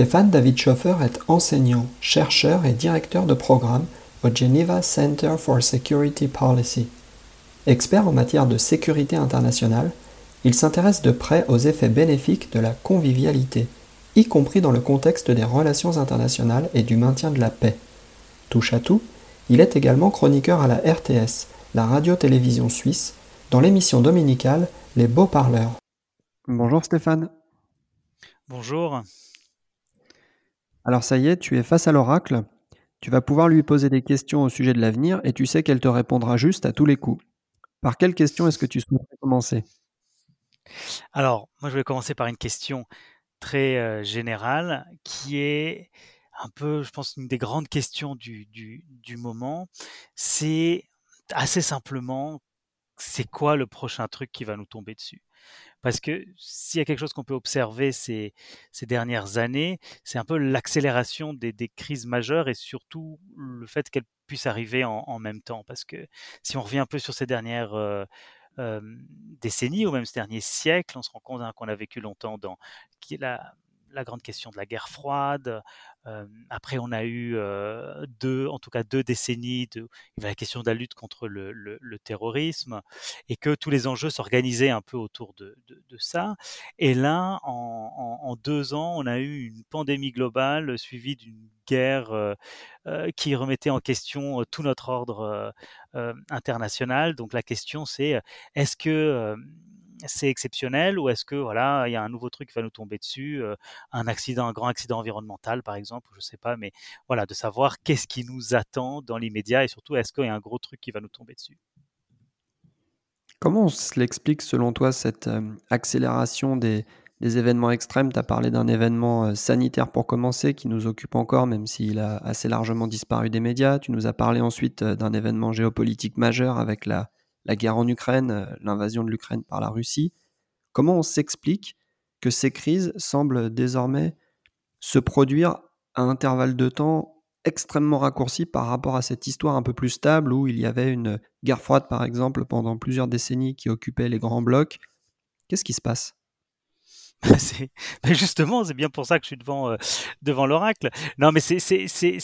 Stéphane David Schoffer est enseignant, chercheur et directeur de programme au Geneva Center for Security Policy. Expert en matière de sécurité internationale, il s'intéresse de près aux effets bénéfiques de la convivialité, y compris dans le contexte des relations internationales et du maintien de la paix. Touche à tout, il est également chroniqueur à la RTS, la radio-télévision suisse, dans l'émission dominicale Les Beaux Parleurs. Bonjour Stéphane. Bonjour. Alors ça y est, tu es face à l'oracle. Tu vas pouvoir lui poser des questions au sujet de l'avenir et tu sais qu'elle te répondra juste à tous les coups. Par quelle question est-ce que tu souhaiterais commencer? Alors, moi je vais commencer par une question très euh, générale qui est un peu, je pense, une des grandes questions du, moment. C'est assez simplement, c'est quoi le prochain truc qui va nous tomber dessus? Parce que s'il y a quelque chose qu'on peut observer ces, dernières années, c'est un peu l'accélération des, crises majeures et surtout le fait qu'elles puissent arriver en, en, même temps. Parce que si on revient un peu sur ces dernières euh, euh, décennies ou même ce dernier siècle, on se rend compte hein, qu'on a vécu longtemps dans la, la grande question de la guerre froide. Euh, après, on a eu euh, deux, en tout cas deux décennies de la question de la lutte contre le, terrorisme et que tous les enjeux s'organisaient un peu autour de, ça. Et là, en, deux ans, on a eu une pandémie globale suivie d'une guerre euh, qui remettait en question tout notre ordre international. Donc la question, c'est est-ce que c'est exceptionnel ou est-ce que voilà il y a un nouveau truc qui va nous tomber dessus, un accident, un grand accident environnemental par exemple, je sais pas, mais voilà de savoir qu'est-ce qui nous attend dans l'immédiat et surtout est-ce qu'il y a un gros truc qui va nous tomber dessus? Comment on se l'explique selon toi cette accélération des, événements extrêmes? Tu as parlé d'un événement sanitaire pour commencer qui nous occupe encore même s'il a assez largement disparu des médias. Tu nous as parlé ensuite d'un événement géopolitique majeur avec la, la guerre en Ukraine, euh, l'invasion de l'Ukraine par la Russie. Comment on s'explique que ces crises semblent désormais se produire à intervalles de temps extrêmement raccourcis par rapport à cette histoire un peu plus stable où il y avait une guerre froide par exemple pendant plusieurs décennies qui occupait les grands blocs? Qu'est-ce qui se passe? ben justement, c'est bien pour ça que je suis devant, euh, devant l'oracle. Non, mais c'est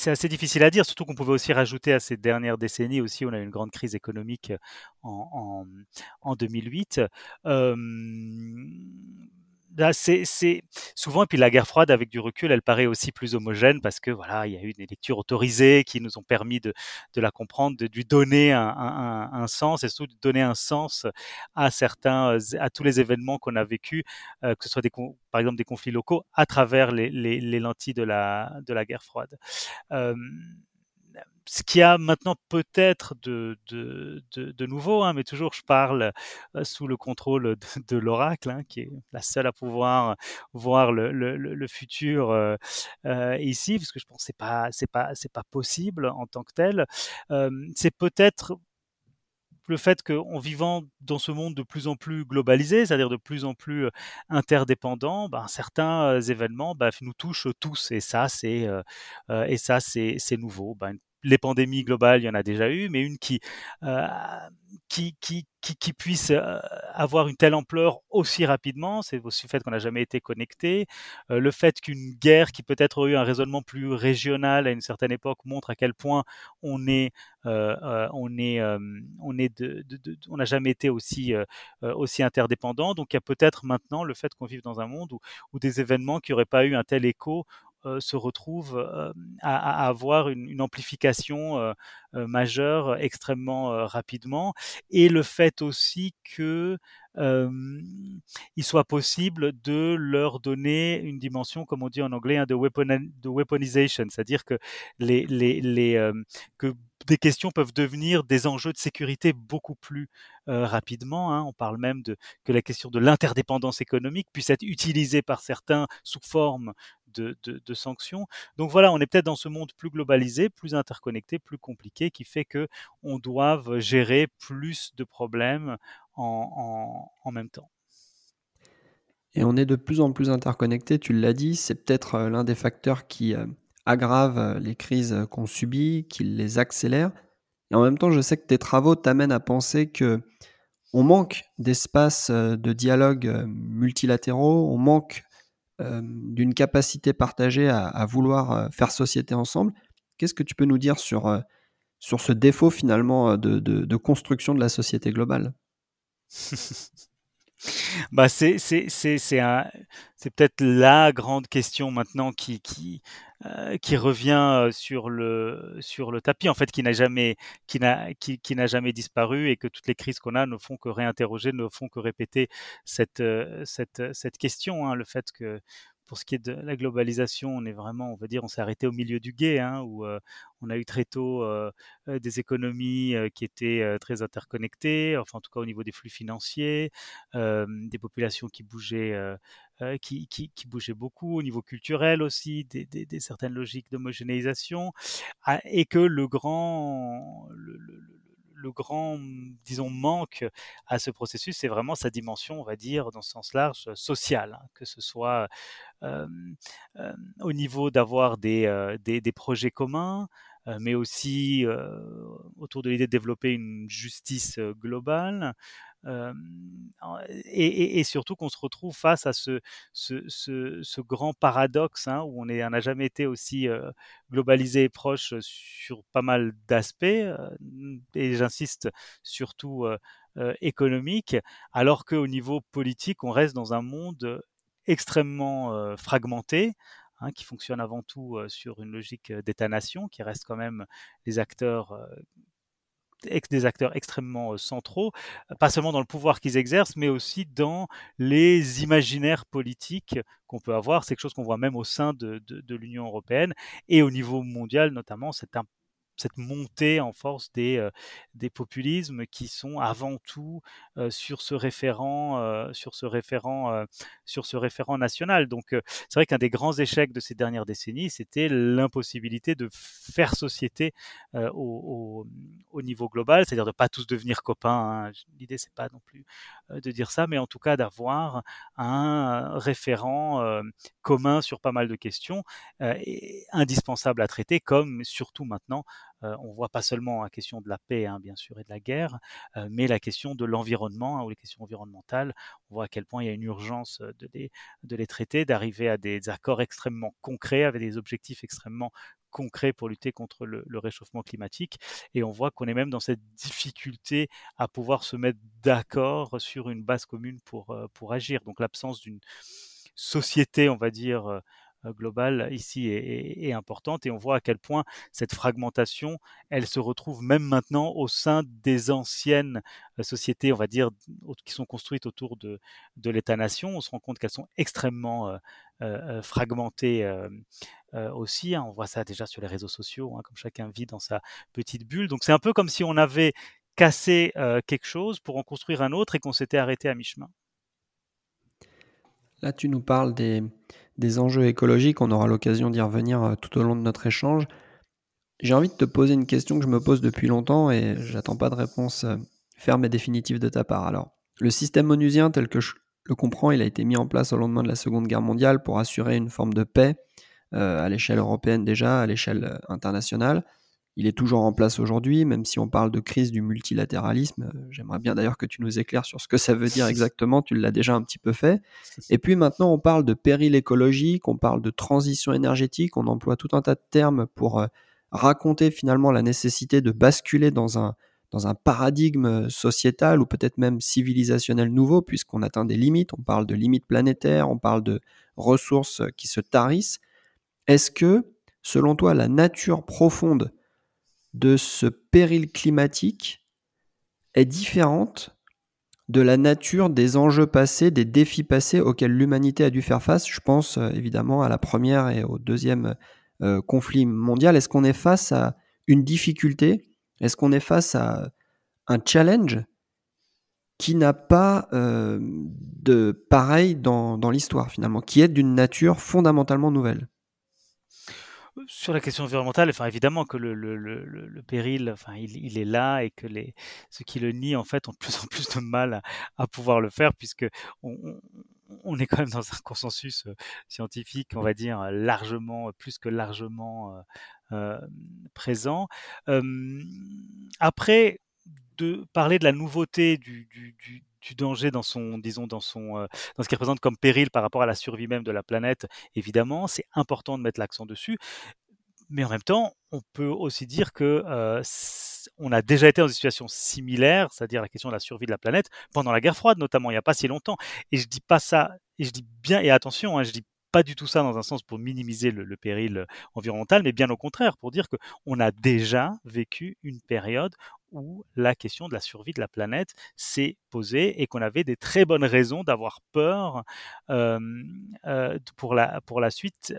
assez difficile à dire, surtout qu'on pouvait aussi rajouter à ces dernières décennies aussi, on a eu une grande crise économique en, en, en 2008. Euh, Là, c'est souvent, et puis la guerre froide, avec du recul, elle paraît aussi plus homogène parce que voilà, il y a eu des lectures autorisées qui nous ont permis de, de la comprendre, de lui donner un, un, un, sens et surtout de donner un sens à certains, à tous les événements qu'on a vécus, euh, que ce soit des, par exemple des conflits locaux, à travers les, les, les lentilles de la, de la guerre froide. Euh, ce qu'il y a maintenant peut-être de, de, nouveau, hein, mais toujours je parle euh, sous le contrôle de, l'oracle, hein, qui est la seule à pouvoir voir le, le, futur euh, euh, ici, parce que je pense que c'est pas pas pas possible en tant que tel. C'est peut-être le fait qu'en vivant dans ce monde de plus en plus globalisé, c'est-à-dire de plus en plus interdépendant, ben, certains événements ben, nous touchent tous et ça c'est et ça c'est nouveau. Ben, les pandémies globales, il y en a déjà eu, mais une qui, euh, qui, qui, puisse euh, avoir une telle ampleur aussi rapidement, c'est aussi le fait qu'on n'a jamais été connecté, euh, le fait qu'une guerre qui peut-être a eu un raisonnement plus régional à une certaine époque montre à quel point on est, on est, on est, on n'a jamais été aussi, aussi interdépendant. Donc il y a peut-être maintenant le fait qu'on vive dans un monde où, où des événements qui n'auraient pas eu un tel écho se retrouve euh, à, avoir une, amplification euh, majeure extrêmement rapidement. Et le fait aussi que il soit possible de leur donner une dimension, comme on dit en anglais, hein, de, weaponization, c'est-à-dire que les que des questions peuvent devenir des enjeux de sécurité beaucoup plus rapidement. Hein. On parle même de que la question de l'interdépendance économique puisse être utilisée par certains sous forme de, sanctions. Donc voilà, on est peut-être dans ce monde plus globalisé, plus interconnecté, plus compliqué, qui fait que on doit gérer plus de problèmes en, même temps. Et on est de plus en plus interconnecté, tu l'as dit, c'est peut-être l'un des facteurs qui aggrave les crises qu'on subit, qui les accélère. Et en même temps, je sais que tes travaux t'amènent à penser que on manque d'espaces de dialogue multilatéraux, on manque d'une capacité partagée à, vouloir faire société ensemble. Qu'est-ce que tu peux nous dire sur, ce défaut finalement de construction de la société globale? bah c'est c'est c'est c'est peut-être la grande question maintenant qui qui euh, qui revient sur le sur le tapis en fait qui n'a jamais qui n'a qui, qui n'a jamais disparu et que toutes les crises qu'on a ne font que réinterroger ne font que répéter cette cette cette question hein, le fait que pour ce qui est de la globalisation, on est vraiment, on va dire, on s'est arrêté au milieu du guet, hein, où euh, on a eu très tôt euh, euh, des économies qui étaient très interconnectées, enfin en tout cas au niveau des flux financiers, des populations qui bougeaient, qui, bougeaient beaucoup, au niveau culturel aussi, des, certaines logiques d'homogénéisation, ah, et que le grand, le grand, disons, manque à ce processus, c'est vraiment sa dimension, on va dire, dans ce sens large, social, hein, que ce soit au niveau d'avoir des, des, projets communs, mais aussi autour de l'idée de développer une justice globale, et, et, surtout qu'on se retrouve face à ce, grand paradoxe hein, où on n'a jamais été aussi globalisé et proche sur pas mal d'aspects, et j'insiste surtout économique, alors qu'au niveau politique, on reste dans un monde extrêmement fragmenté, Hein, qui fonctionne avant tout sur une logique d'État-nation, qui reste quand même les acteurs des acteurs extrêmement centraux, pas seulement dans le pouvoir qu'ils exercent, mais aussi dans les imaginaires politiques qu'on peut avoir. C'est quelque chose qu'on voit même au sein de, de, l'Union européenne et au niveau mondial notamment. C'est un cette montée en force des, des populismes qui sont avant tout sur ce référent, sur ce référent, sur ce référent national. Donc, c'est vrai qu'un des grands échecs de ces dernières décennies, c'était l'impossibilité de faire société au, au, niveau global, c'est-à-dire de pas tous devenir copains. Hein. L'idée, c'est pas non plus de dire ça, mais en tout cas d'avoir un référent commun sur pas mal de questions, indispensable à traiter, comme surtout maintenant on voit pas seulement la question de la paix, hein, bien sûr, et de la guerre, euh, mais la question de l'environnement hein, ou les questions environnementales. On voit à quel point il y a une urgence euh, de les, traiter, d'arriver à des accords extrêmement concrets, avec des objectifs extrêmement concrets pour lutter contre le, le réchauffement climatique. Et on voit qu'on est même dans cette difficulté à pouvoir se mettre d'accord sur une base commune pour, pour agir. Donc l'absence d'une société, on va dire, euh, globale ici est, importante et on voit à quel point cette fragmentation, elle se retrouve même maintenant au sein des anciennes euh, sociétés, on va dire, qui sont construites autour de, de l'État-nation. On se rend compte qu'elles sont extrêmement euh, fragmentées aussi. Hein. On voit ça déjà sur les réseaux sociaux, hein, comme chacun vit dans sa petite bulle. Donc c'est un peu comme si on avait cassé quelque chose pour en construire un autre et qu'on s'était arrêté à mi-chemin. Là, tu nous parles des, des enjeux écologiques. On aura l'occasion d'y revenir euh, tout au long de notre échange. J'ai envie de te poser une question que je me pose depuis longtemps et j'attends pas de réponse euh, ferme et définitive de ta part. Alors, le système onusien tel que je le comprends, il a été mis en place au lendemain de la Seconde Guerre mondiale pour assurer une forme de paix euh, à l'échelle européenne déjà, à l'échelle internationale. Il est toujours en place aujourd'hui, même si on parle de crise du multilatéralisme. Euh, j'aimerais bien d'ailleurs que tu nous éclaires sur ce que ça veut dire exactement. Tu l'as déjà un petit peu fait. Et puis maintenant, on parle de péril écologique, on parle de transition énergétique, on emploie tout un tas de termes pour euh, raconter finalement la nécessité de basculer dans un, dans un paradigme sociétal ou peut-être même civilisationnel nouveau, puisqu'on atteint des limites. On parle de limites planétaires, on parle de ressources qui se tarissent. Est-ce que, selon toi, la nature profonde de ce péril climatique est différente de la nature des enjeux passés, des défis passés auxquels l'humanité a dû faire face. Je pense euh, évidemment à la première et au deuxième euh, conflit mondial. Est-ce qu'on est face à une difficulté? Est-ce qu'on est face à un challenge qui n'a pas euh, de pareil dans, dans l'histoire finalement, qui est d'une nature fondamentalement nouvelle? Sur la question environnementale, enfin évidemment que le, le, le, le péril, enfin il, il, est là et que les ceux qui le nient en fait ont de plus en plus de mal à, à pouvoir le faire puisque on, on, est quand même dans un consensus euh, scientifique, on va dire largement, plus que largement euh, euh, présent. Euh, après, de parler de la nouveauté du, du, du du danger dans son, disons, dans son, euh, dans ce qu'il représente comme péril par rapport à la survie même de la planète, évidemment, c'est important de mettre l'accent dessus. Mais en même temps, on peut aussi dire que euh, on a déjà été dans une situation similaire, c'est-à-dire la question de la survie de la planète, pendant la guerre froide notamment, il n'y a pas si longtemps. Et je dis pas ça, et je dis bien, et attention, hein, je dis pas du tout ça dans un sens pour minimiser le, le, péril environnemental, mais bien au contraire, pour dire qu'on a déjà vécu une période où la question de la survie de la planète s'est posée et qu'on avait des très bonnes raisons d'avoir peur pour, la, pour la suite,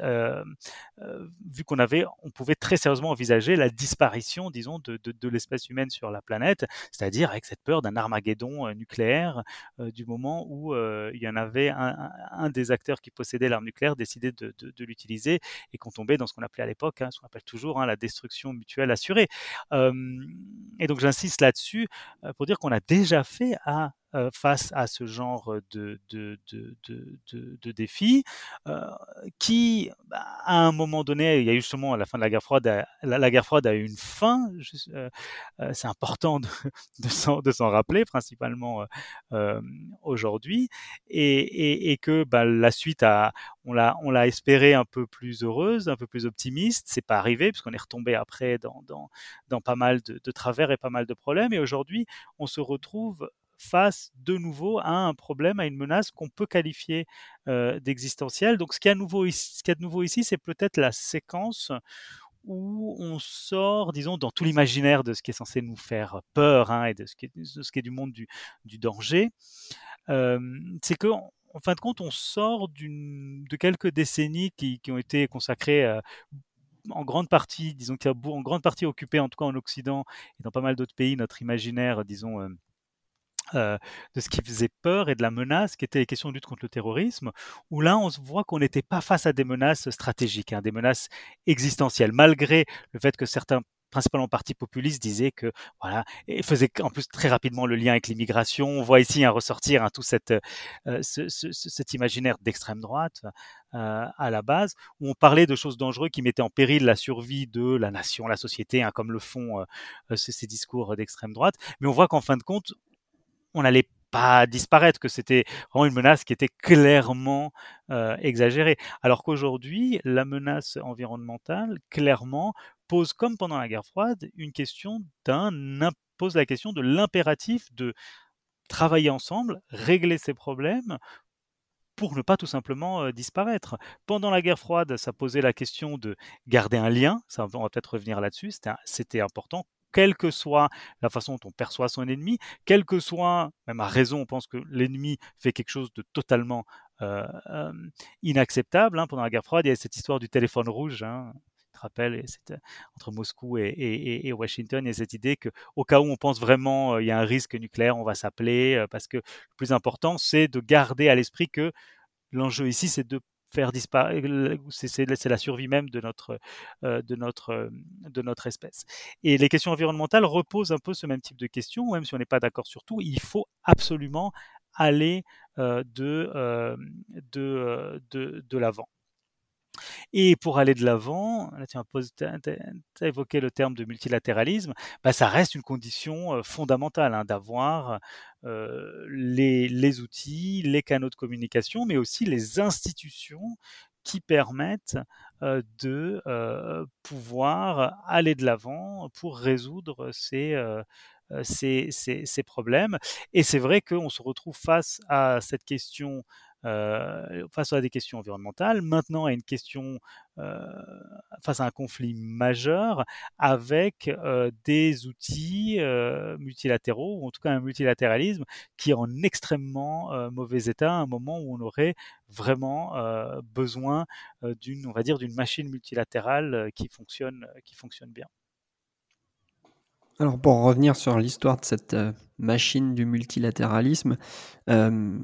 vu qu'on avait, on pouvait très sérieusement envisager la disparition, disons, de, de, l'espèce humaine sur la planète, c'est-à-dire avec cette peur d'un Armageddon nucléaire du moment où il y en avait un, des acteurs qui possédait l'arme nucléaire décidé de, de l'utiliser et qu'on tombait dans ce qu'on appelait à l'époque, hein, ce qu'on appelle toujours hein, la destruction mutuelle assurée. et donc j'insiste là-dessus pour dire qu'on a déjà fait à face à ce genre de, de, de, de, de défis, euh, qui, bah, à un moment donné, il y a eu justement à la fin de la guerre froide, la, guerre froide a eu une fin. Euh, euh, c'est important de, s'en rappeler, principalement euh, aujourd'hui, et, et, que bah, la suite a, on l'a, on l'a espéré un peu plus heureuse, un peu plus optimiste. C'est pas arrivé puisqu'on est retombé après dans, dans, dans pas mal de travers et pas mal de problèmes. Et aujourd'hui, on se retrouve face de nouveau à un problème, à une menace qu'on peut qualifier euh, d'existentielle. Donc ce qu'il y a, de nouveau ici, c'est peut-être la séquence où on sort, disons, dans tout l'imaginaire de ce qui est censé nous faire peur hein, et de ce, qui est, du monde du, danger. C'est que en fin de compte, on sort de quelques décennies qui, ont été consacrées en grande partie, disons, qui a en grande partie occupé, en tout cas en Occident et dans pas mal d'autres pays, notre imaginaire, disons, euh, de ce qui faisait peur et de la menace qui était les questions de lutte contre le terrorisme, où là on voit qu'on n'était pas face à des menaces stratégiques, hein, des menaces existentielles, malgré le fait que certains principalement partis populistes disaient que voilà et faisaient en plus très rapidement le lien avec l'immigration. On voit ici un ressortir hein, tout euh, ce, ce, cet imaginaire d'extrême droite euh, à la base, où on parlait de choses dangereuses qui mettaient en péril la survie de la nation, la société, hein, comme le font ces discours d'extrême droite. Mais on voit qu'en fin de compte, on n'allait pas disparaître, que c'était vraiment une menace qui était clairement euh, exagérée. Alors qu'aujourd'hui, la menace environnementale, clairement, pose, comme pendant la guerre froide, une question d'un pose la question de l'impératif de travailler ensemble, régler ces problèmes pour ne pas tout simplement euh, disparaître. Pendant la guerre froide, ça posait la question de garder un lien, ça, va peut-être revenir là-dessus, c'était important, quelle que soit la façon dont on perçoit son ennemi, quelle que soit, même à raison, on pense que l'ennemi fait quelque chose de totalement euh, euh, inacceptable. Hein. Pendant la guerre froide, il y a cette histoire du téléphone rouge. Hein te rappelles, entre Moscou et, et, et, Washington, a cette idée que au cas où on pense vraiment euh, il y a un risque nucléaire, on va s'appeler, euh, parce que le plus important, c'est de garder à l'esprit que l'enjeu ici, c'est de disparaître, c'est la survie même de notre, euh, de, notre, euh, de notre espèce. Et les questions environnementales reposent un peu ce même type de questions, même si on n'est pas d'accord sur tout, il faut absolument aller euh, de, euh, de, euh, de, de l'avant. Et pour aller de l'avant, tu as, évoqué le terme de multilatéralisme, bah, ça reste une condition fondamentale hein, d'avoir les, les, outils, les canaux de communication, mais aussi les institutions qui permettent de pouvoir aller de l'avant pour résoudre ces, ces, ces, ces, problèmes. Et c'est vrai qu'on se retrouve face à cette question face à des questions environnementales, maintenant à une question face à un conflit majeur avec des outils multilatéraux, ou en tout cas un multilatéralisme qui est en extrêmement mauvais état à un moment où on aurait vraiment besoin d'une, on va dire, d'une machine multilatérale qui fonctionne, qui fonctionne bien. Alors pour revenir sur l'histoire de cette euh, machine du multilatéralisme, euh,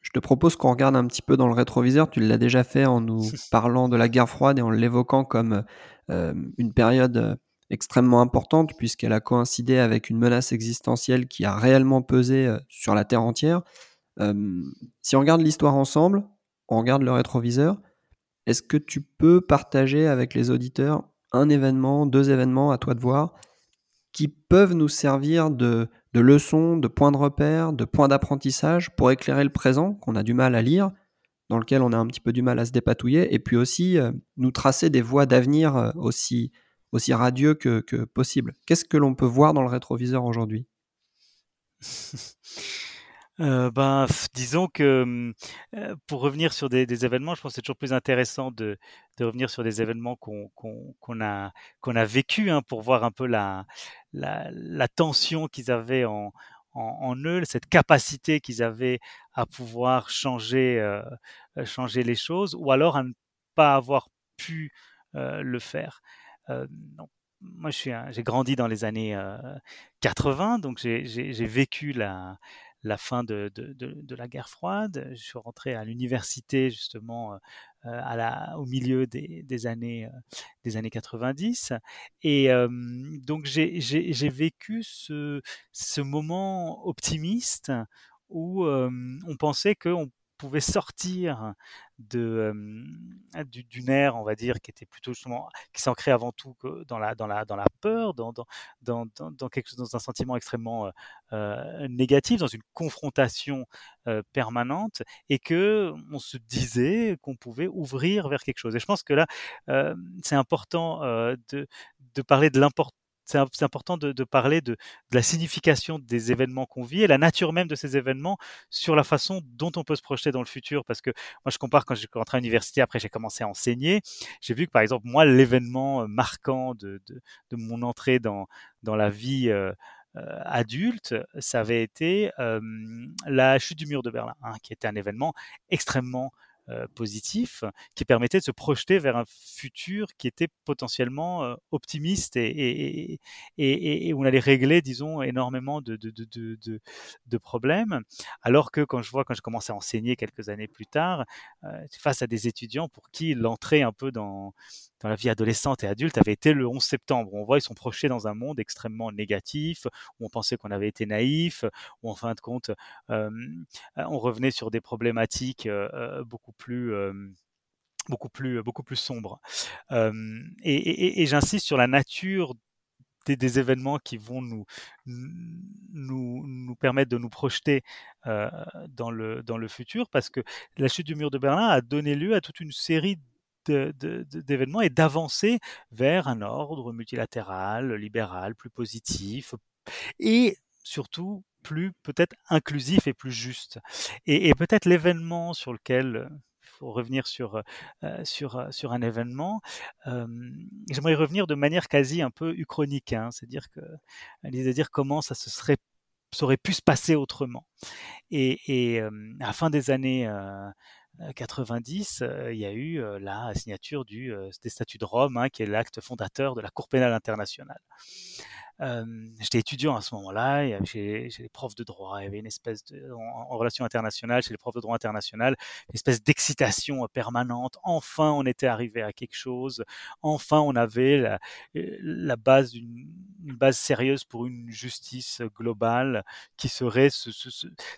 je te propose qu'on regarde un petit peu dans le rétroviseur. Tu l'as déjà fait en nous parlant de la guerre froide et en l'évoquant comme euh, une période extrêmement importante puisqu'elle a coïncidé avec une menace existentielle qui a réellement pesé sur la Terre entière. si on regarde l'histoire ensemble, on regarde le rétroviseur, est-ce que tu peux partager avec les auditeurs un événement, deux événements, à toi de voir, qui peuvent nous servir de, de leçons, de points de repère, de points d'apprentissage pour éclairer le présent qu'on a du mal à lire, dans lequel on a un petit peu du mal à se dépatouiller, et puis aussi euh, nous tracer des voies d'avenir euh, aussi, aussi radieux que, que possible. Qu'est-ce que l'on peut voir dans le rétroviseur aujourd'hui? Euh, ben, disons que euh, pour revenir sur des, événements, je pense que c'est toujours plus intéressant de, revenir sur des événements qu'on a qu'on a vécu hein, pour voir un peu la la, tension qu'ils avaient en, en, eux, cette capacité qu'ils avaient à pouvoir changer euh, changer les choses, ou alors à ne pas avoir pu le faire. moi, j'ai grandi dans les années 80, donc j'ai vécu la la fin de, de, la guerre froide. Je suis rentré à l'université justement euh, la, au milieu des, des années, euh, des années 90. Et donc j'ai vécu ce, ce moment optimiste où on pensait qu'on pouvait sortir de d'une ère, on va dire, qui était plutôt justement qui s'ancrait avant tout dans la dans la dans la peur, dans dans dans, quelque chose, dans un sentiment extrêmement euh, négatif, dans une confrontation permanente, et que on se disait qu'on pouvait ouvrir vers quelque chose. Et je pense que là, c'est important de de parler de l'importance c'est important de, parler de, la signification des événements qu'on vit et la nature même de ces événements sur la façon dont on peut se projeter dans le futur. Parce que moi, je compare quand j'ai rentré à l'université, après j'ai commencé à enseigner, j'ai vu que par exemple, moi, l'événement euh, marquant de, mon entrée dans, la vie euh, euh, adulte, ça avait été la chute du mur de Berlin, hein, qui était un événement extrêmement euh, positif qui permettait de se projeter vers un futur qui était potentiellement euh, optimiste et, et, et, où on allait régler, disons, énormément de, de, de, de, problèmes. Alors que quand je vois, quand je commençais à enseigner quelques années plus tard, euh, face à des étudiants pour qui l'entrée un peu dans, dans la vie adolescente et adulte avait été le 11 septembre. On voit, ils sont projetés dans un monde extrêmement négatif, où on pensait qu'on avait été naïf, où en fin de compte, on revenait sur des problématiques beaucoup plus beaucoup plus beaucoup plus sombres. et, j'insiste sur la nature des, événements qui vont nous, nous, nous permettre de nous projeter dans, le, dans le futur, parce que la chute du mur de Berlin a donné lieu à toute une série d'événements et d'avancer vers un ordre multilatéral, libéral, plus positif et surtout plus peut-être inclusif et plus juste. Et, peut-être l'événement sur lequel il faut revenir sur, euh, sur, euh, sur un événement, j'aimerais revenir de manière quasi un peu uchronique, hein, c'est-à-dire que à dire comment ça se serait aurait pu se passer autrement. Et, à la fin des années 90, il y a eu la signature du, des statuts de Rome, hein, qui est l'acte fondateur de la Cour pénale internationale. J'étais étudiant à ce moment-là, chez, les profs de droit, il y avait une espèce en, relation internationale, chez les profs de droit international, une espèce d'excitation permanente. Enfin, on était arrivé à quelque chose. Enfin, on avait la, la base d'une une base sérieuse pour une justice globale qui serait ce,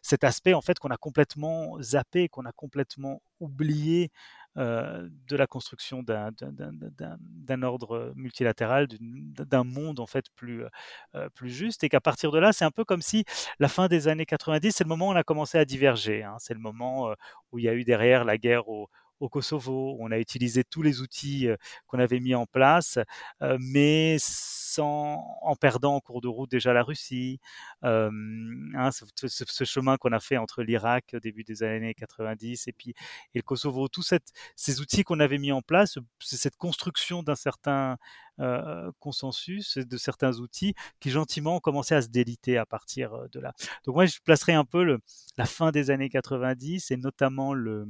cet aspect en fait qu'on a complètement zappé, qu'on a complètement oublié euh, de la construction d'un ordre multilatéral, d'un monde en fait plus, euh, plus juste, et qu'à partir de là, c'est un peu comme si la fin des années 90, c'est le moment où on a commencé à diverger. Hein. c'est le moment euh, où il y a eu derrière la guerre au, au Kosovo. On a utilisé tous les outils qu'on avait mis en place, mais sans, en perdant en cours de route déjà la Russie. Hein, ce, chemin qu'on a fait entre l'Irak au début des années 90 et puis et le Kosovo, tous ces outils qu'on avait mis en place, cette construction d'un certain consensus, de certains outils qui gentiment ont commencé à se déliter à partir de là. Donc moi, je placerai un peu la fin des années 90 et notamment le,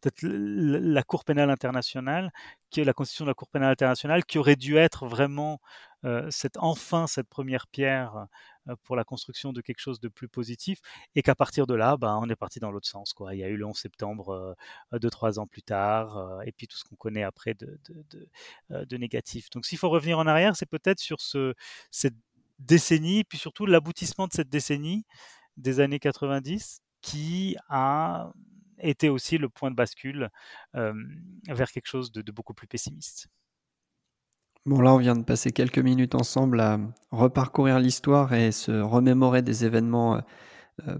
peut-être la Cour pénale internationale, qui la constitution de la Cour pénale internationale, qui aurait dû être vraiment euh, cette, enfin cette première pierre euh, pour la construction de quelque chose de plus positif, et qu'à partir de là, bah, on est parti dans l'autre sens. Quoi. Il y a eu le 11 septembre, euh, deux, trois ans plus tard, et puis tout ce qu'on connaît après de, de, de, de négatif. Donc s'il faut revenir en arrière, c'est peut-être sur ce, cette décennie, puis surtout l'aboutissement de cette décennie des années 90 qui a était aussi le point de bascule vers quelque chose de, beaucoup plus pessimiste. Bon, là, on vient de passer quelques minutes ensemble à reparcourir l'histoire et se remémorer des événements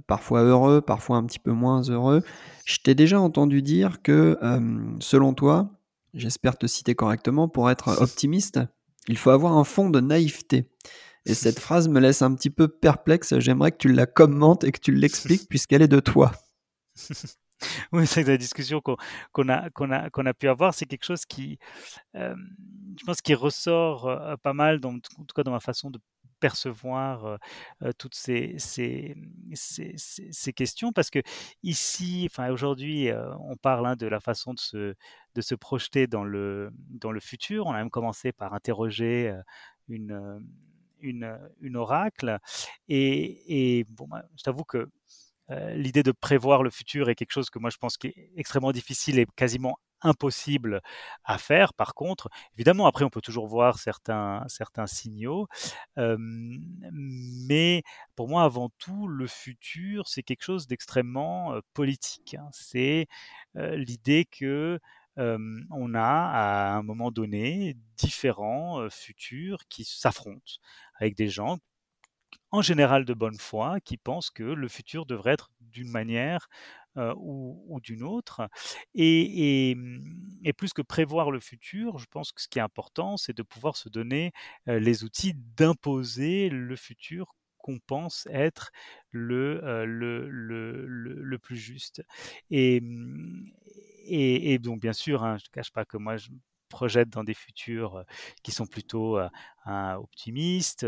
parfois heureux, parfois un petit peu moins heureux. Je t'ai déjà entendu dire que, selon toi, j'espère te citer correctement, pour être optimiste, il faut avoir un fond de naïveté. Et cette phrase me laisse un petit peu perplexe. J'aimerais que tu la commentes et que tu l'expliques puisqu'elle est de toi. Oui, c'est la discussion qu'on a, pu avoir. C'est quelque chose qui, je pense, qui ressort pas mal, en tout cas dans ma façon de percevoir toutes ces, questions parce que ici, enfin aujourd'hui, on parle hein, de la façon de se, projeter dans le, futur. On a même commencé par interroger une, oracle et, et bah, je t'avoue que euh, l'idée de prévoir le futur est quelque chose que moi je pense qui est extrêmement difficile et quasiment impossible à faire. Par contre, évidemment, après, on peut toujours voir certains, certains signaux. mais pour moi, avant tout, le futur, c'est quelque chose d'extrêmement politique. Hein. C'est l'idée que on a à un moment donné différents futurs qui s'affrontent avec des gens en général de bonne foi, qui pensent que le futur devrait être d'une manière ou, d'une autre. Mmh, et, plus que prévoir le futur, je pense que ce qui est important, c'est de pouvoir se donner les outils d'imposer le futur qu'on pense être le, le, le, le, plus juste. Et, mmh, et, donc, bien sûr, hein, je ne cache pas que moi, je projette dans des futurs qui sont plutôt optimistes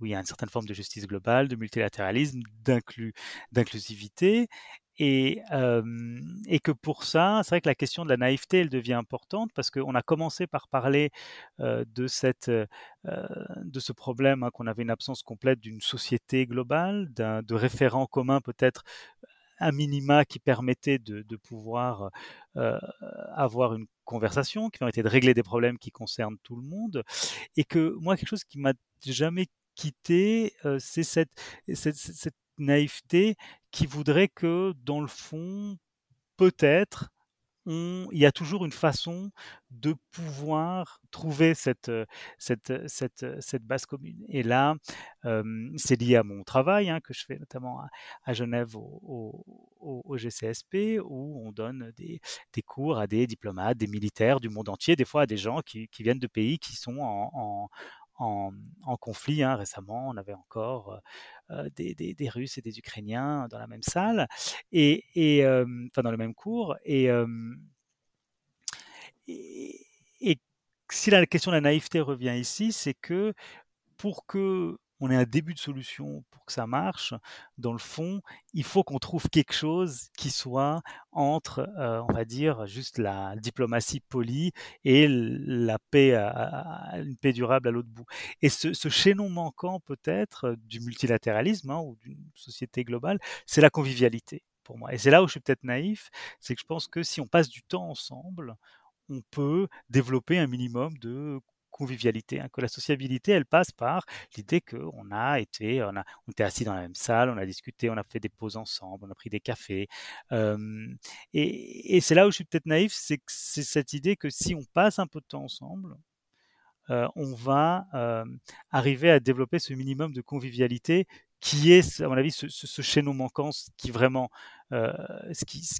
où il y a une certaine forme de justice globale, de multilatéralisme, d'inclusivité. Et, que pour ça, c'est vrai que la question de la naïveté, elle devient importante parce qu'on a commencé par parler de, cette, de ce problème hein, qu'on avait une absence complète d'une société globale, de référents communs peut-être un minima qui permettait de pouvoir avoir une conversation, qui permettait de régler des problèmes qui concernent tout le monde. Et que moi, quelque chose qui m'a jamais c'est cette, naïveté qui voudrait que, dans le fond, peut-être, il y a toujours une façon de pouvoir trouver cette, base commune. Et là, c'est lié à mon travail hein, que je fais notamment à, Genève au, GCSP, où on donne des, cours à des diplomates, des militaires du monde entier, des fois à des gens qui, viennent de pays qui sont en, conflit. Hein. Récemment, on avait encore des, Russes et des Ukrainiens dans la même salle, et, enfin dans le même cours. Et, si la question de la naïveté revient ici, c'est que pour que on ait un début de solution pour que ça marche, dans le fond, il faut qu'on trouve quelque chose qui soit entre, euh, on va dire, juste la diplomatie polie et la paix, une paix durable à l'autre bout. Et ce, chaînon manquant peut-être du multilatéralisme hein, ou d'une société globale, c'est la convivialité pour moi. Et c'est là où je suis peut-être naïf, c'est que je pense que si on passe du temps ensemble, on peut développer un minimum de convivialité, hein, que la sociabilité, elle passe par l'idée qu'on a été, on, a, on était assis dans la même salle, on a discuté, on a fait des pauses ensemble, on a pris des cafés. et, c'est là où je suis peut-être naïf, c'est c'est cette idée que si on passe un peu de temps ensemble, on va arriver à développer ce minimum de convivialité qui est, à mon avis, ce, ce, chaînon manquant qui vraiment, euh, ce, qui, ce,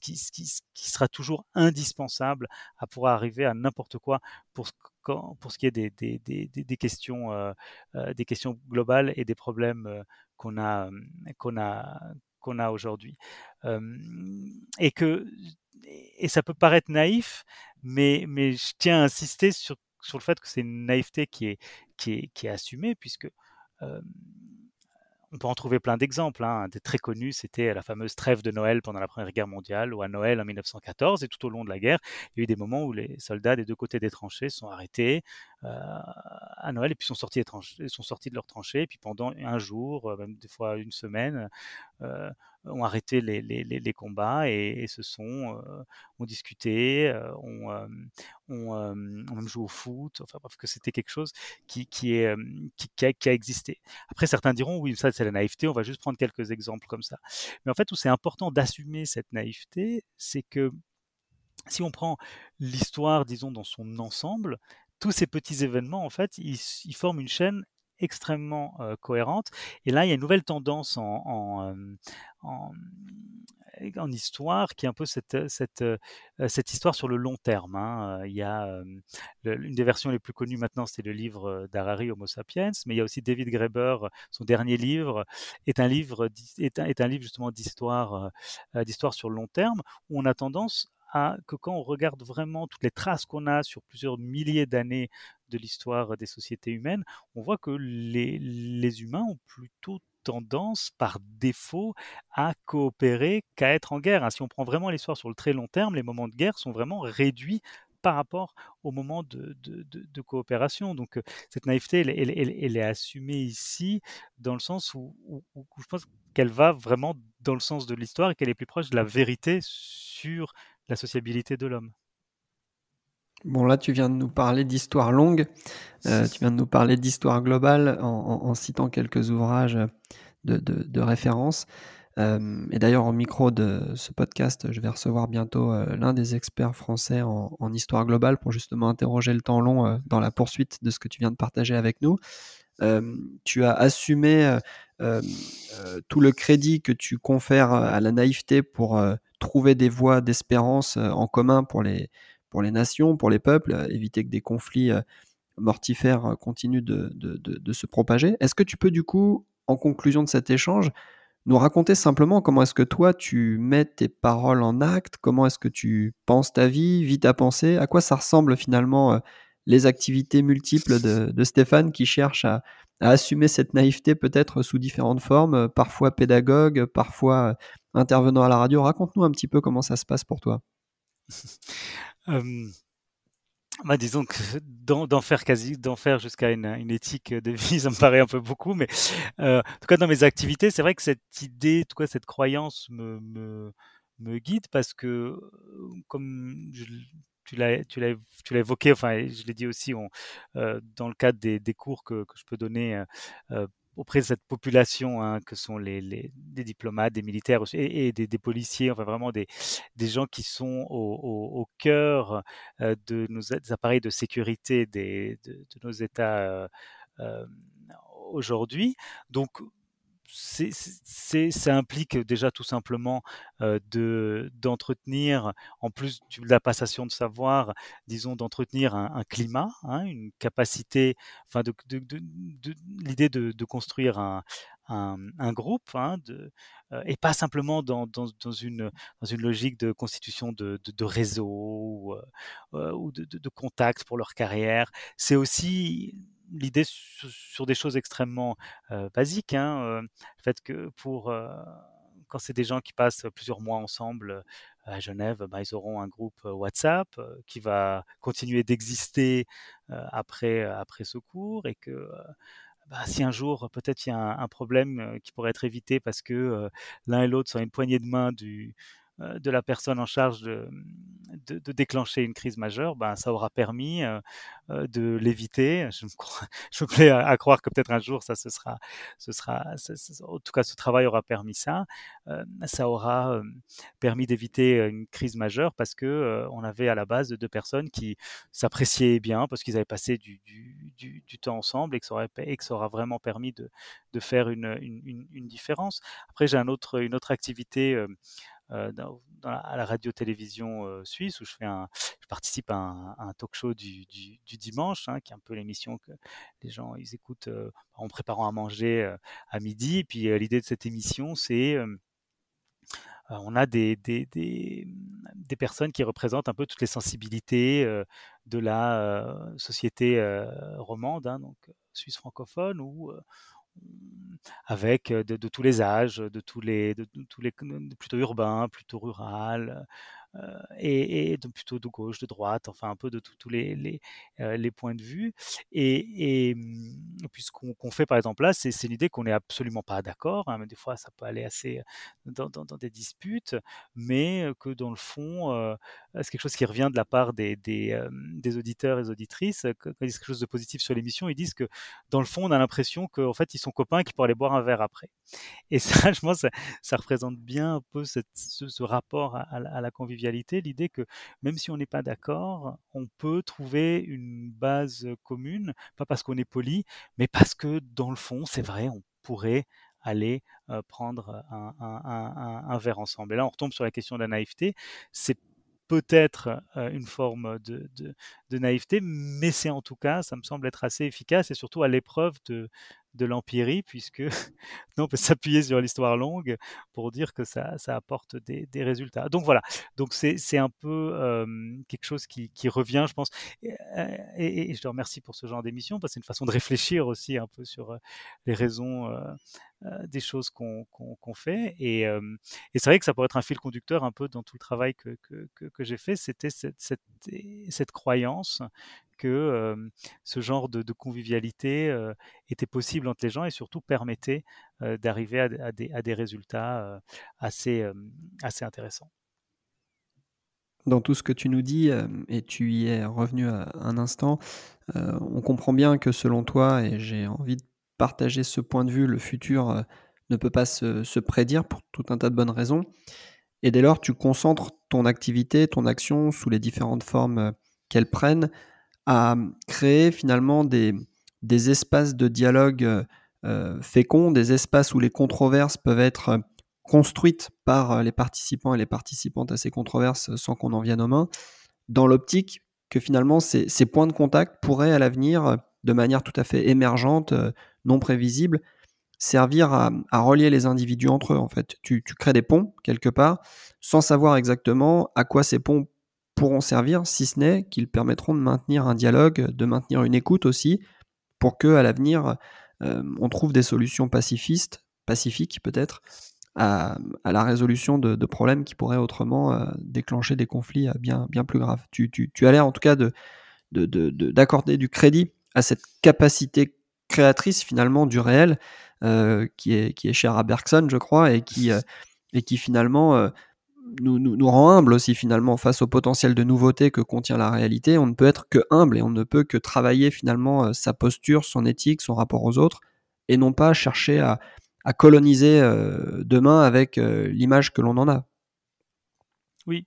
ce, sera toujours indispensable à pouvoir arriver à n'importe quoi pour ce, pour ce qui est des, des, des, des questions, euh, euh, des questions globales et des problèmes qu'on a, qu'on a, qu'on a aujourd'hui. et que et ça peut paraître naïf, mais, mais je tiens à insister sur, sur le fait que c'est une naïveté qui est, qui est, qui est assumée, puisque on peut en trouver plein d'exemples. Hein. Un des très connus, c'était la fameuse trêve de Noël pendant la Première Guerre mondiale, ou à Noël en 1914, et tout au long de la guerre, il y a eu des moments où les soldats des deux côtés des tranchées sont arrêtés euh, à Noël, et puis sont sortis, sont sortis de leurs tranchées, et puis pendant un jour, euh, même des fois une semaine, euh, ont arrêté les, combats et, se sont, euh, ont discuté, euh, ont, euh, même joué au foot, enfin bref, que c'était quelque chose qui, qui, est, a, qui, a, existé. Après, certains diront, oui, ça c'est la naïveté, on va juste prendre quelques exemples comme ça. Mais en fait, où c'est important d'assumer cette naïveté, c'est que si on prend l'histoire, disons, dans son ensemble, tous ces petits événements, en fait, ils, forment une chaîne extrêmement cohérente. Et là, il y a une nouvelle tendance en, histoire qui est un peu cette, histoire sur le long terme. Hein. Il y a une des versions les plus connues maintenant, c'est le livre d'Harari Homo sapiens, mais il y a aussi David Graeber, son dernier livre est un livre, est un, est un livre justement d'histoire, d'histoire sur le long terme, où on a tendance que quand on regarde vraiment toutes les traces qu'on a sur plusieurs milliers d'années de l'histoire des sociétés humaines, on voit que les, humains ont plutôt tendance par défaut à coopérer qu'à être en guerre. Hein. Si on prend vraiment l'histoire sur le très long terme, les moments de guerre sont vraiment réduits par rapport au moment de, coopération. Donc cette naïveté, elle, est assumée ici dans le sens où je pense qu'elle va vraiment dans le sens de l'histoire et qu'elle est plus proche de la vérité sur la sociabilité de l'homme. Bon, là, tu viens de nous parler d'histoire longue, euh, tu viens de nous parler d'histoire globale en, en, en, citant quelques ouvrages de, de, de référence. Euh, et d'ailleurs, au micro de ce podcast, je vais recevoir bientôt euh, l'un des experts français en, en, histoire globale pour justement interroger le temps long dans la poursuite de ce que tu viens de partager avec nous. Tu as assumé tout le crédit que tu confères à la naïveté pour trouver des voies d'espérance en commun pour les, pour les nations, pour les peuples, éviter que des conflits mortifères continuent de, de, de, de se propager. Est-ce que tu peux du coup, en conclusion de cet échange, nous raconter simplement comment est-ce que toi tu mets tes paroles en acte, comment est-ce que tu penses ta vie, vis ta pensée, à quoi ça ressemble finalement les activités multiples de, de Stéphane qui cherche à, à, assumer cette naïveté peut-être sous différentes formes, parfois pédagogue, parfois intervenant à la radio. Raconte-nous un petit peu comment ça se passe pour toi. Euh, bah, disons que d'en faire quasi, d'en faire jusqu'à une, éthique de vie, ça me paraît un peu beaucoup, mais euh, en tout cas dans mes activités, c'est vrai que cette idée, en tout cas cette croyance me, guide parce que, comme je, tu l'as, évoqué, enfin, je l'ai dit aussi, euh, dans le cadre des, cours que, je peux donner euh, auprès de cette population hein, que sont les, les, diplomates, des militaires et, et des, policiers, enfin vraiment des, des gens qui sont au, cœur de nos des appareils de sécurité des, de, nos États aujourd'hui. Donc c'est, c'est, ça implique déjà tout simplement de, d'entretenir, en plus de la passation de savoir, disons d'entretenir un, climat, hein, une capacité, enfin de, l'idée de, construire un, un, groupe, hein, et pas simplement dans, dans, une, dans une logique de constitution de, réseau ou, ou de contacts pour leur carrière. C'est aussi l'idée sur, des choses extrêmement basiques. Hein, le fait que pour quand c'est des gens qui passent plusieurs mois ensemble à Genève, bah, ils auront un groupe WhatsApp qui va continuer d'exister après après ce cours et que bah, si un jour peut-être il y a un, un, problème qui pourrait être évité parce que l'un et l'autre sont une poignée de main du de la personne en charge de, de, déclencher une crise majeure, ben, ça aura permis de l'éviter. Je, me, plais à, croire que peut-être un jour, ça sera, ce sera, en tout cas, ce travail aura permis ça. ça aura permis d'éviter une crise majeure parce que on avait à la base deux personnes qui s'appréciaient bien parce qu'ils avaient passé du, du, temps ensemble et que ça, aurait, et que ça aura vraiment permis de, de faire une, une, une, différence. Après, j'ai un autre, une autre activité euh, à la radio-télévision euh, suisse où je fais je participe à un, talk show du, du, dimanche, hein, qui est un peu l'émission que les gens ils écoutent euh, en préparant à manger à midi. Et puis l'idée de cette émission, c'est on a des, des, des, des, personnes qui représentent un peu toutes les sensibilités de la société romande, hein, donc suisse francophone, où avec de, tous les âges, de tous les, de, plutôt urbains, plutôt rural, euh, et, et plutôt de gauche, de droite, enfin un peu de tous euh, les, points de vue. Et, et mmh, puis ce qu'on fait par exemple là, c'est l'idée qu'on n'est absolument pas d'accord, hein, mais des fois ça peut aller assez dans, dans, des disputes, mais que dans le fond, euh, c'est quelque chose qui revient de la part des, auditeurs et des auditrices, quand ils disent quelque chose de positif sur l'émission, ils disent que dans le fond, on a l'impression qu'en fait, ils sont copains et qu'ils pourraient aller boire un verre après. Et ça, je pense, ça, ça représente bien un peu ce, rapport à la convivialité l'idée que même si on n'est pas d'accord, on peut trouver une base commune, pas parce qu'on est poli, mais parce que dans le fond, c'est vrai, on pourrait aller prendre un, verre ensemble. Et là, on retombe sur la question de la naïveté. C'est peut-être une forme de, de, naïveté, mais c'est en tout cas, ça me semble être assez efficace et surtout à l'épreuve de, de l'empirie, puisque on peut s'appuyer sur l'histoire longue pour dire que ça, ça apporte des, des, résultats. Donc voilà, donc c'est un peu euh, quelque chose qui, qui, revient, je pense. Et, et, et, je te remercie pour ce genre d'émission, parce que c'est une façon de réfléchir aussi un peu sur les raisons euh, des choses qu'on qu fait. Et, euh, et c'est vrai que ça pourrait être un fil conducteur un peu dans tout le travail que, que, j'ai fait, c'était cette, croyance que ce genre de, convivialité était possible entre les gens et surtout permettait d'arriver à, des, résultats assez, assez intéressants. Dans tout ce que tu nous dis, et tu y es revenu un instant, on comprend bien que selon toi, et j'ai envie de partager ce point de vue, le futur ne peut pas se, se prédire pour tout un tas de bonnes raisons. Et dès lors, tu concentres ton activité, ton action sous les différentes formes qu'elles prennent à créer finalement des, des espaces de dialogue euh, euh, féconds, des espaces où les controverses peuvent être euh, construites par les participants et les participantes à ces controverses sans qu'on en vienne aux mains, dans l'optique que finalement ces, points de contact pourraient à l'avenir, de manière tout à fait émergente, non prévisible, servir à, relier les individus entre eux. En fait, tu, tu crées des ponts quelque part, sans savoir exactement à quoi ces ponts pourront servir, si ce n'est qu'ils permettront de maintenir un dialogue, de maintenir une écoute aussi, pour que à l'avenir euh, on trouve des solutions pacifistes, pacifiques peut-être, à, la résolution de, problèmes qui pourraient autrement euh, déclencher des conflits euh, bien, bien plus graves. Tu, tu, as l'air en tout cas de, d'accorder du crédit à cette capacité créatrice finalement du réel qui, est, qui est chère à Bergson, je crois, et qui, et qui finalement nous, nous, rend humble aussi finalement face au potentiel de nouveauté que contient la réalité. On ne peut être que humble et on ne peut que travailler finalement euh, sa posture, son éthique, son rapport aux autres, et non pas chercher à, à coloniser euh, demain avec euh, l'image que l'on en a. Oui,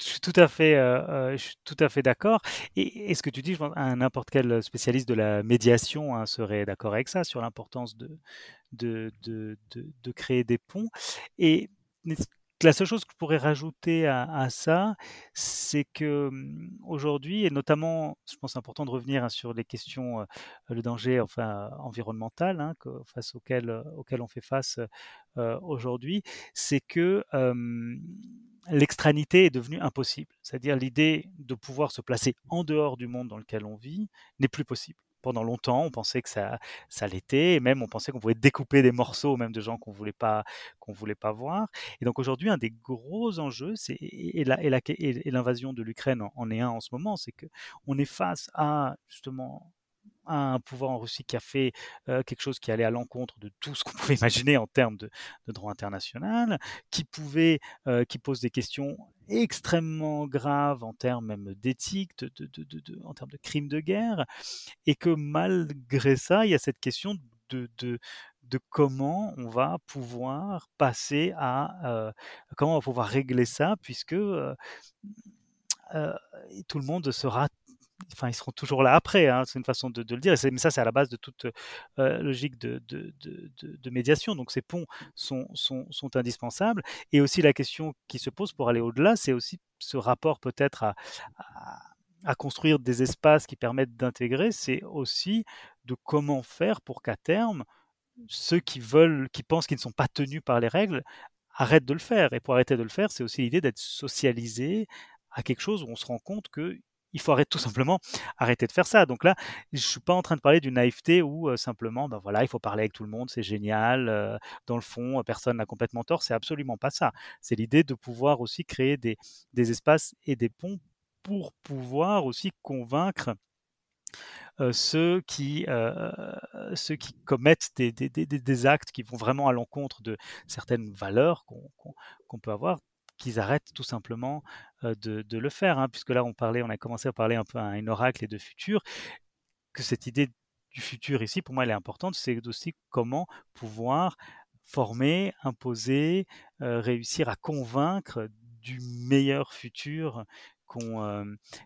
je suis tout à fait, euh, je suis tout à fait d'accord. Et, et, ce que tu dis, pense, n'importe quel spécialiste de la médiation hein, serait d'accord avec ça sur l'importance de de, de, de, de, créer des ponts. Et la seule chose que je pourrais rajouter à, ça, c'est que mmh, aujourd'hui, et notamment, je pense important de revenir hein, sur les questions, euh, le danger enfin, environnemental hein, face auquel, euh, auquel on fait face euh, aujourd'hui, c'est que euh, l'extranité est devenue impossible. C'est-à-dire l'idée de pouvoir se placer en dehors du monde dans lequel on vit n'est plus possible pendant longtemps, on pensait que ça, ça l'était, et même on pensait qu'on pouvait découper des morceaux, même de gens qu'on voulait pas, qu'on voulait pas voir. Et donc aujourd'hui, un des gros enjeux, c'est et, l'invasion de l'Ukraine en, est un en ce moment, c'est que on est face à justement un pouvoir en Russie qui a fait euh, quelque chose qui allait à l'encontre de tout ce qu'on pouvait imaginer en termes de, droit international, qui pouvait, euh, qui pose des questions extrêmement grave en termes même d'éthique, en termes de crimes de guerre, et que malgré ça, il y a cette question de, de, comment on va pouvoir passer à comment on va pouvoir régler ça, puisque tout le monde sera enfin, ils seront toujours là après. Hein, c'est une façon de, le dire. Mais ça, c'est à la base de toute euh, logique de, médiation. Donc, ces ponts sont, indispensables. Et aussi, la question qui se pose pour aller au-delà, c'est aussi ce rapport peut-être à, à, construire des espaces qui permettent d'intégrer. C'est aussi de comment faire pour qu'à terme, ceux qui veulent, qui pensent qu'ils ne sont pas tenus par les règles, arrêtent de le faire. Et pour arrêter de le faire, c'est aussi l'idée d'être socialisé à quelque chose où on se rend compte que il faut arrêter tout simplement arrêter de faire ça. Donc là, je suis pas en train de parler d'une naïveté où euh, simplement, ben voilà, il faut parler avec tout le monde, c'est génial. Euh, dans le fond, personne n'a complètement tort. C'est absolument pas ça. C'est l'idée de pouvoir aussi créer des, espaces et des ponts pour pouvoir aussi convaincre euh, ceux, qui, commettent des, des, actes qui vont vraiment à l'encontre de certaines valeurs qu'on peut avoir, qu'ils arrêtent tout simplement de, le faire, hein, puisque là on parlait, on a commencé à parler un peu à un oracle et de futur, que cette idée du futur ici, pour moi, elle est importante, c'est aussi comment pouvoir former, imposer, réussir à convaincre du meilleur futur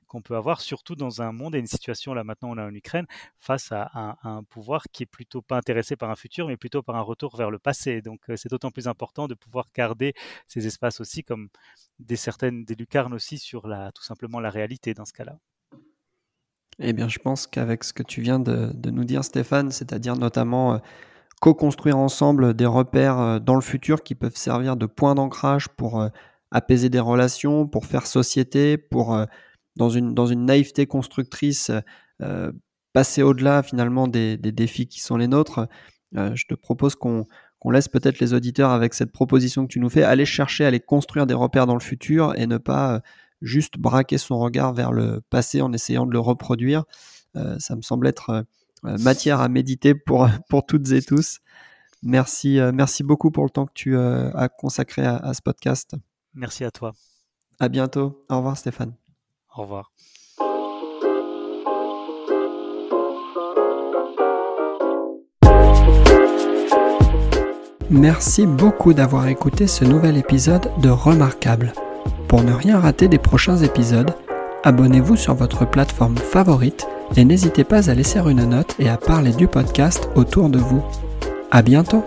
qu'on peut avoir, surtout dans un monde et une situation, là maintenant on a en Ukraine, face à un, pouvoir qui est plutôt pas intéressé par un futur, mais plutôt par un retour vers le passé. Donc c'est d'autant plus important de pouvoir garder ces espaces aussi comme des certaines, des lucarnes aussi sur la, tout simplement la réalité dans ce cas-là. Eh bien, je pense qu'avec ce que tu viens de, nous dire, Stéphane, c'est-à-dire notamment co-construire ensemble des repères dans le futur qui peuvent servir de point d'ancrage pour apaiser des relations, pour faire société, pour, euh, dans, une, dans une naïveté constructrice, euh, passer au-delà finalement des, défis qui sont les nôtres. Euh, je te propose qu'on laisse peut-être les auditeurs avec cette proposition que tu nous fais, aller chercher, aller construire des repères dans le futur et ne pas juste braquer son regard vers le passé en essayant de le reproduire. ça me semble être matière à méditer pour, pour toutes et tous. Merci, merci beaucoup pour le temps que tu as consacré à ce podcast. Merci à toi. À bientôt. Au revoir Stéphane. Au revoir. Merci beaucoup d'avoir écouté ce nouvel épisode de Remarquable. Pour ne rien rater des prochains épisodes, abonnez-vous sur votre plateforme favorite et n'hésitez pas à laisser une note et à parler du podcast autour de vous. À bientôt!